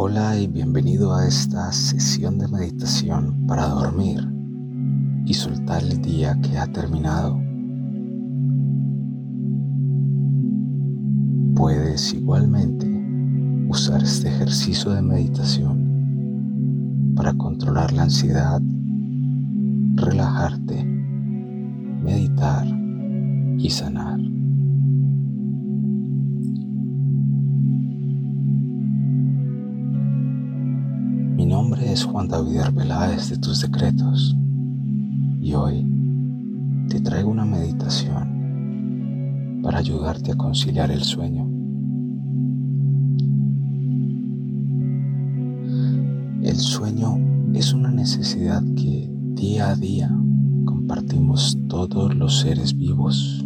Hola y bienvenido a esta sesión de meditación para dormir y soltar el día que ha terminado. Puedes igualmente usar este ejercicio de meditación para controlar la ansiedad, relajarte, meditar y sanar. Es Juan David Arbeláez de tus decretos y hoy te traigo una meditación para ayudarte a conciliar el sueño. El sueño es una necesidad que día a día compartimos todos los seres vivos.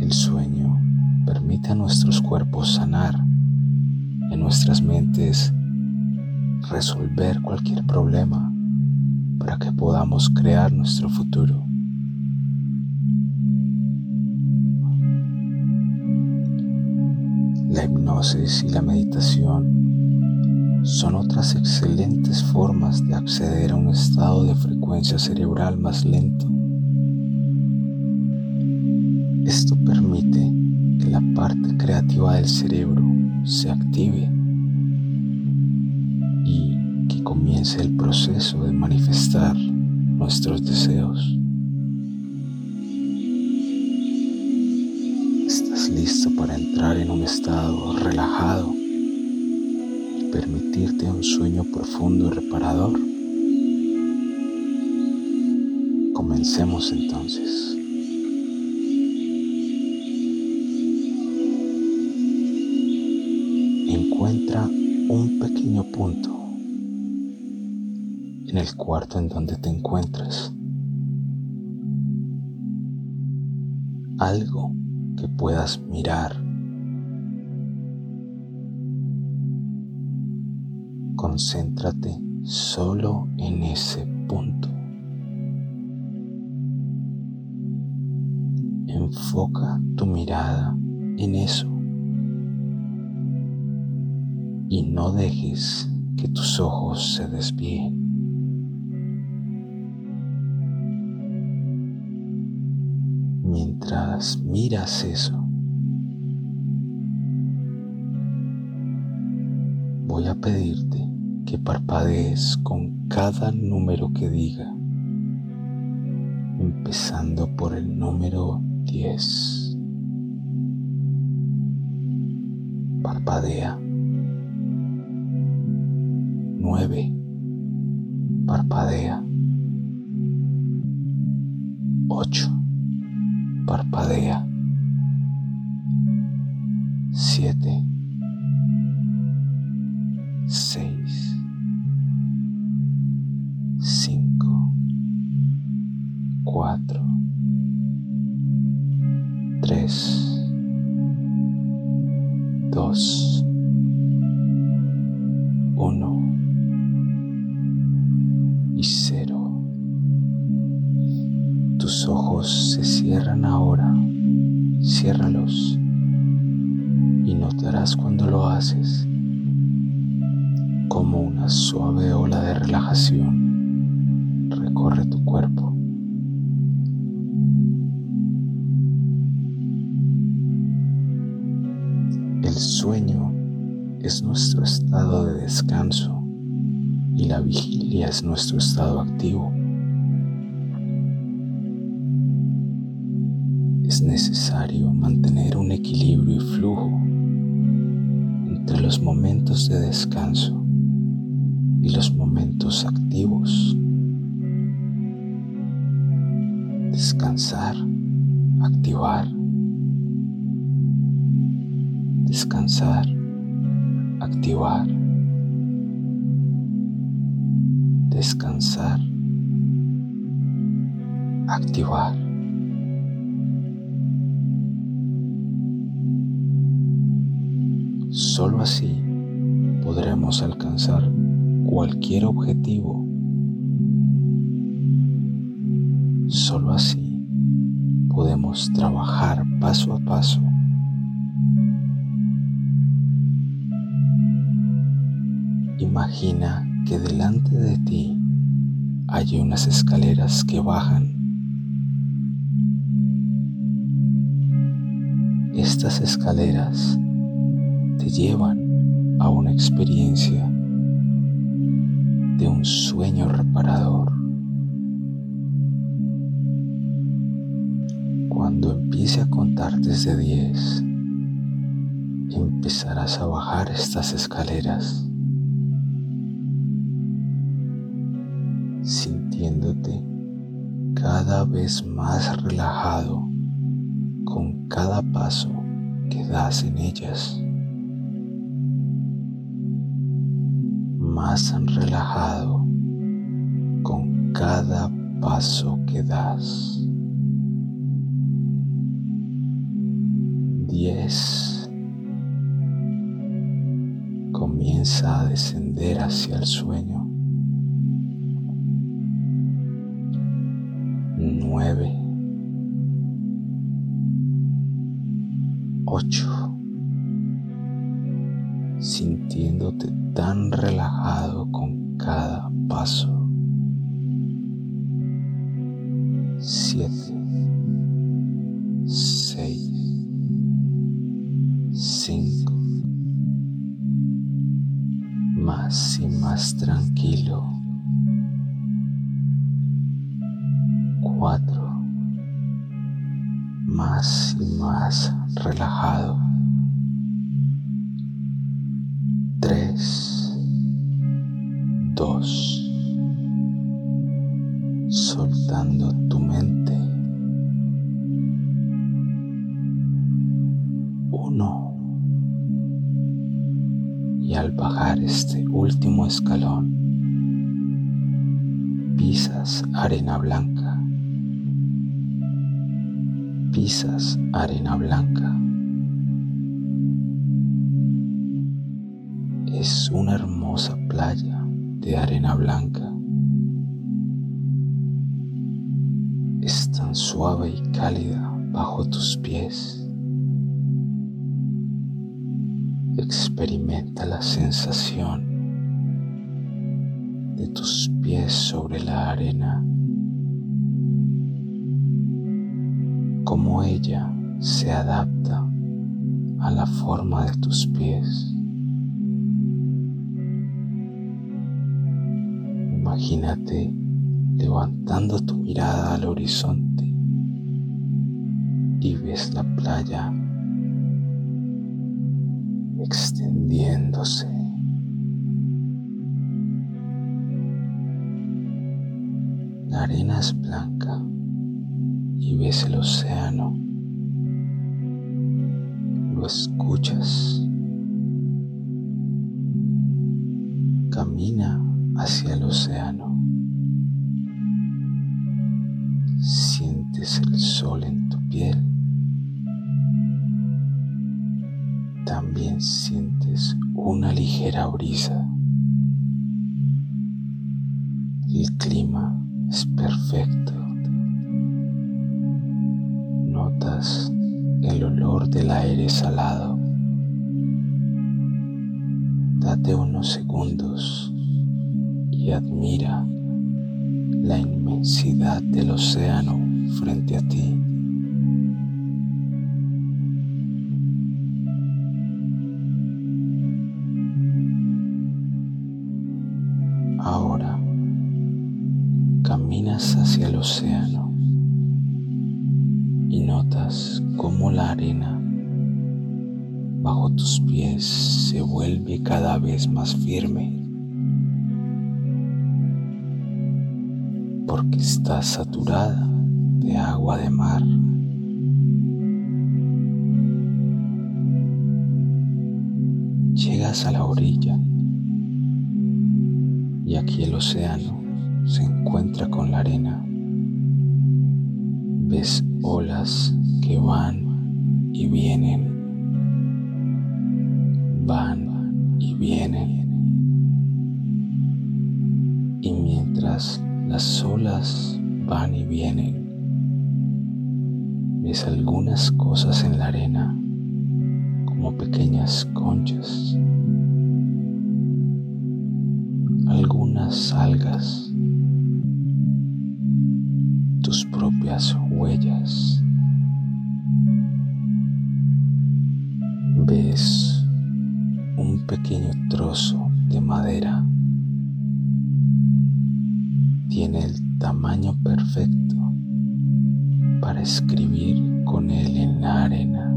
El sueño permite a nuestros cuerpos sanar, en nuestras mentes resolver cualquier problema para que podamos crear nuestro futuro. La hipnosis y la meditación son otras excelentes formas de acceder a un estado de frecuencia cerebral más lento. Esto permite que la parte creativa del cerebro se active comience el proceso de manifestar nuestros deseos. Estás listo para entrar en un estado relajado y permitirte un sueño profundo y reparador. Comencemos entonces. Encuentra un pequeño punto el cuarto en donde te encuentras. Algo que puedas mirar. Concéntrate solo en ese punto. Enfoca tu mirada en eso y no dejes que tus ojos se desvíen. Miras eso, voy a pedirte que parpadees con cada número que diga, empezando por el número 10. Parpadea. 9. Parpadea. 8 parpadea. Siete, Tus ojos se cierran ahora, ciérralos y notarás cuando lo haces como una suave ola de relajación recorre tu cuerpo. El sueño es nuestro estado de descanso y la vigilia es nuestro estado activo. Necesario mantener un equilibrio y flujo entre los momentos de descanso y los momentos activos. Descansar, activar. Descansar, activar. Descansar, activar. Solo así podremos alcanzar cualquier objetivo. Solo así podemos trabajar paso a paso Imagina que delante de ti hay unas escaleras que bajan. Estas escaleras llevan a una experiencia de un sueño reparador. Cuando empiece a contar desde 10, empezarás a bajar estas escaleras sintiéndote cada vez más relajado con cada paso que das en ellas. Más relajado con cada paso que das. 10. Comienza a descender hacia el sueño. 9. 8. Sintiéndote tan relajado con cada paso. 7. 6. 5. Más y más tranquilo. 4. Más y más relajado. 3. 2. Soltando tu mente. 1. Y al bajar este último escalón, pisas arena blanca pisas arena blanca. Una hermosa playa de arena blanca. Es tan suave y cálida bajo tus pies. Experimenta la sensación de tus pies sobre la arena. cómo ella se adapta a la forma de tus pies. Imagínate levantando tu mirada al horizonte y ves la playa extendiéndose. La arena es blanca y ves el océano. Lo escuchas. Camina hacia océano. Sientes el sol en tu piel. También sientes una ligera brisa. El clima es perfecto. el olor del aire salado. Date unos segundos admira la inmensidad del océano frente a ti. Ahora caminas hacia el océano y notas cómo la arena bajo tus pies se vuelve cada vez más firme porque está saturada de agua de mar. Llegas a la orilla y aquí el océano se encuentra con la arena ves olas que van y vienen, van y vienen. Y mientras las olas van y vienen, ves algunas cosas en la arena como pequeñas conchas. apenas salgas, tus propias huellas. Ves un pequeño trozo de madera. Tiene el tamaño perfecto para escribir con él en la arena.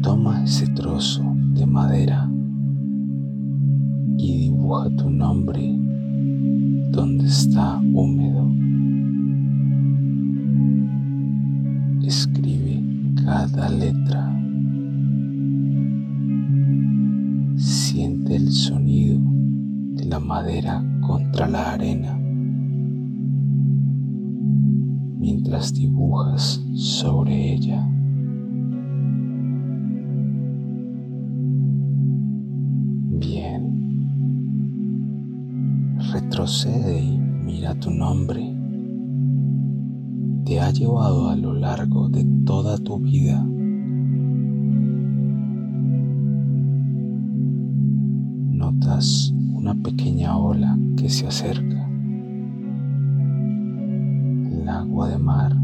Toma ese trozo de madera y dibuja tu nombre donde está húmedo. Escribe cada letra. Siente el sonido de la madera contra la arena mientras dibujas sobre ella. retrocede y mira tu nombre. Te ha llevado a lo largo de toda tu vida. Una pequeña ola que se acerca. El agua de mar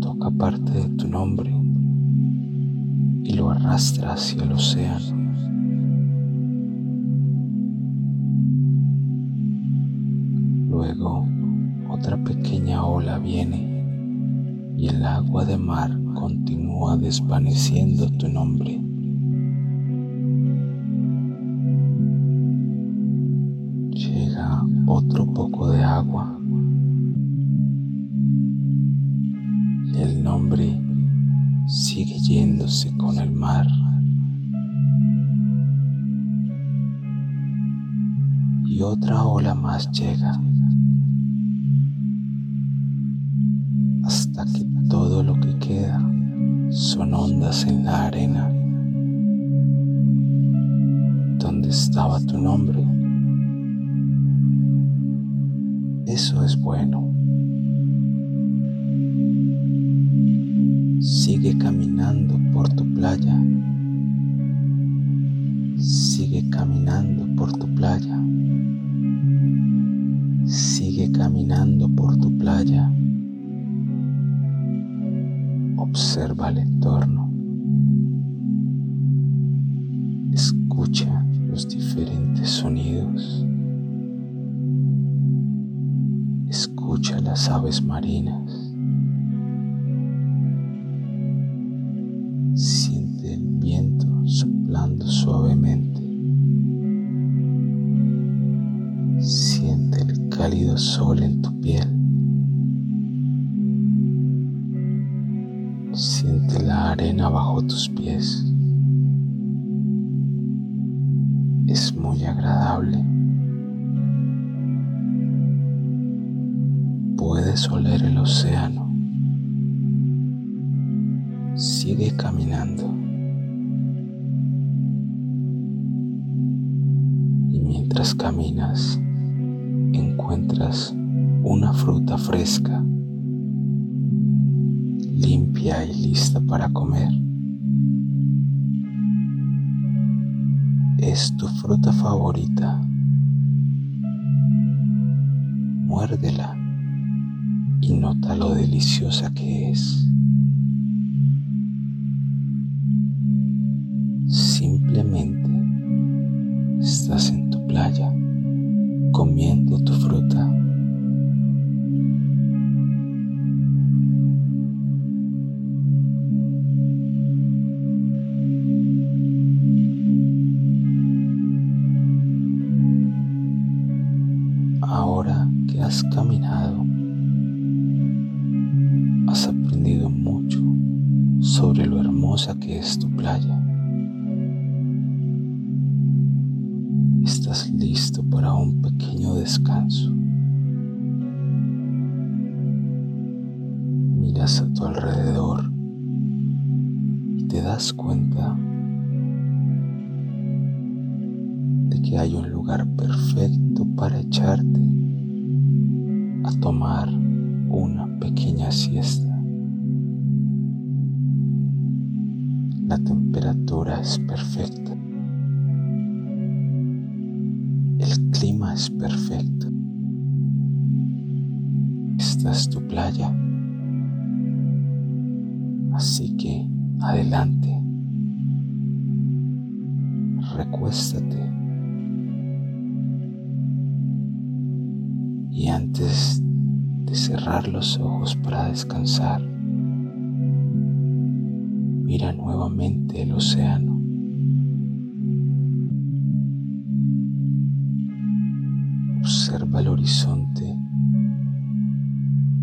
toca parte de tu nombre y lo arrastra hacia el océano. Luego otra pequeña ola viene y el agua de mar continúa desvaneciendo tu nombre. Poco de agua el nombre sigue yéndose con el mar. Y otra ola más llega hasta que todo lo que queda son ondas en la arena donde estaba tu nombre. Eso es bueno. Sigue caminando por tu playa. Sigue caminando por tu playa. Sigue caminando por tu playa. Observa el marinas. Siente el viento soplando suavemente. Siente el cálido sol en tu piel. Siente la arena bajo tus pies. Puedes oler el océano. Sigue caminando. Y mientras caminas, encuentras una fruta fresca limpia y lista para comer. Es tu fruta favorita. Muérdela y nota lo deliciosa que es. Simplemente estás en tu playa comiendo tu fruta. has caminado, sobre lo hermosa que es tu playa. Estás listo para un pequeño descanso. Miras a tu alrededor y te das cuenta de que hay un lugar perfecto para echarte a tomar una pequeña siesta. La temperatura es perfecta. clima es perfecto. Esta es tu playa. Así que adelante. Recuéstate. Y antes de cerrar los ojos para descansar, mira nuevamente el océano. Observa el horizonte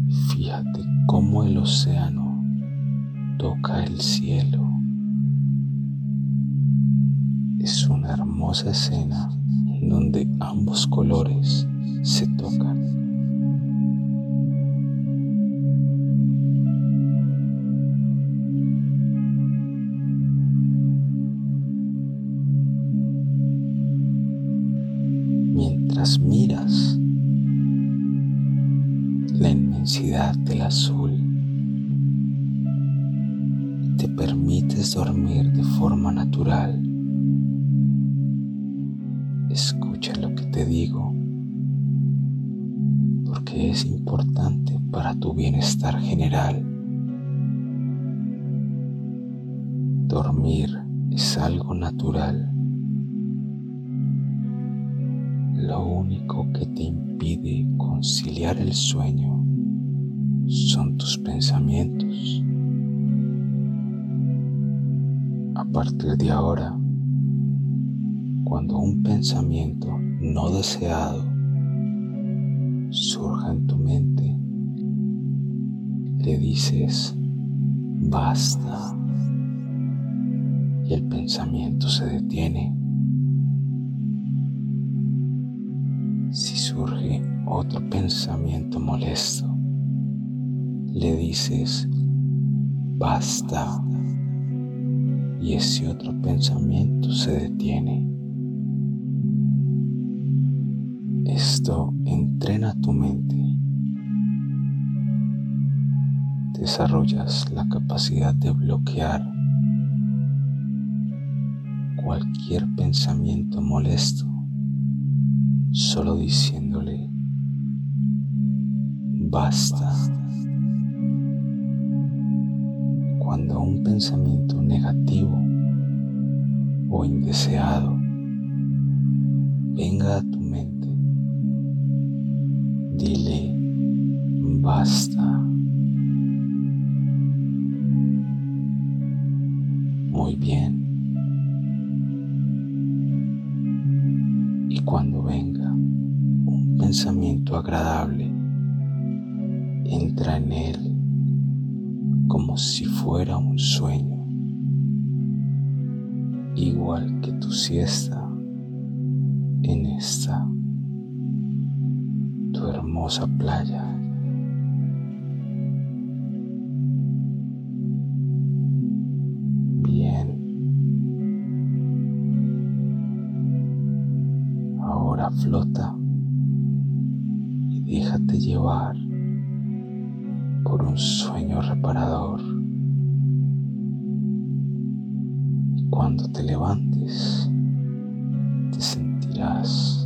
y fíjate cómo el océano toca el cielo. Es una hermosa escena en donde ambos colores se tocan. Permites dormir de forma natural. Escucha lo que te digo porque es importante para tu bienestar general. Dormir es algo natural. Lo único que te impide conciliar el sueño son tus pensamientos. A partir de ahora, cuando un pensamiento no deseado surja en tu mente, le dices, basta, y el pensamiento se detiene. Si surge otro pensamiento molesto, le dices, basta, y ese otro pensamiento se detiene. Esto entrena tu mente. Desarrollas la capacidad de bloquear cualquier pensamiento molesto solo diciéndole basta. Cuando un pensamiento negativo o indeseado venga a tu mente, dile basta. Muy bien. Y cuando venga un pensamiento agradable, entra en él como si fuera un sueño, igual que tu siesta en esta tu hermosa playa. Cuando te levantes, te sentirás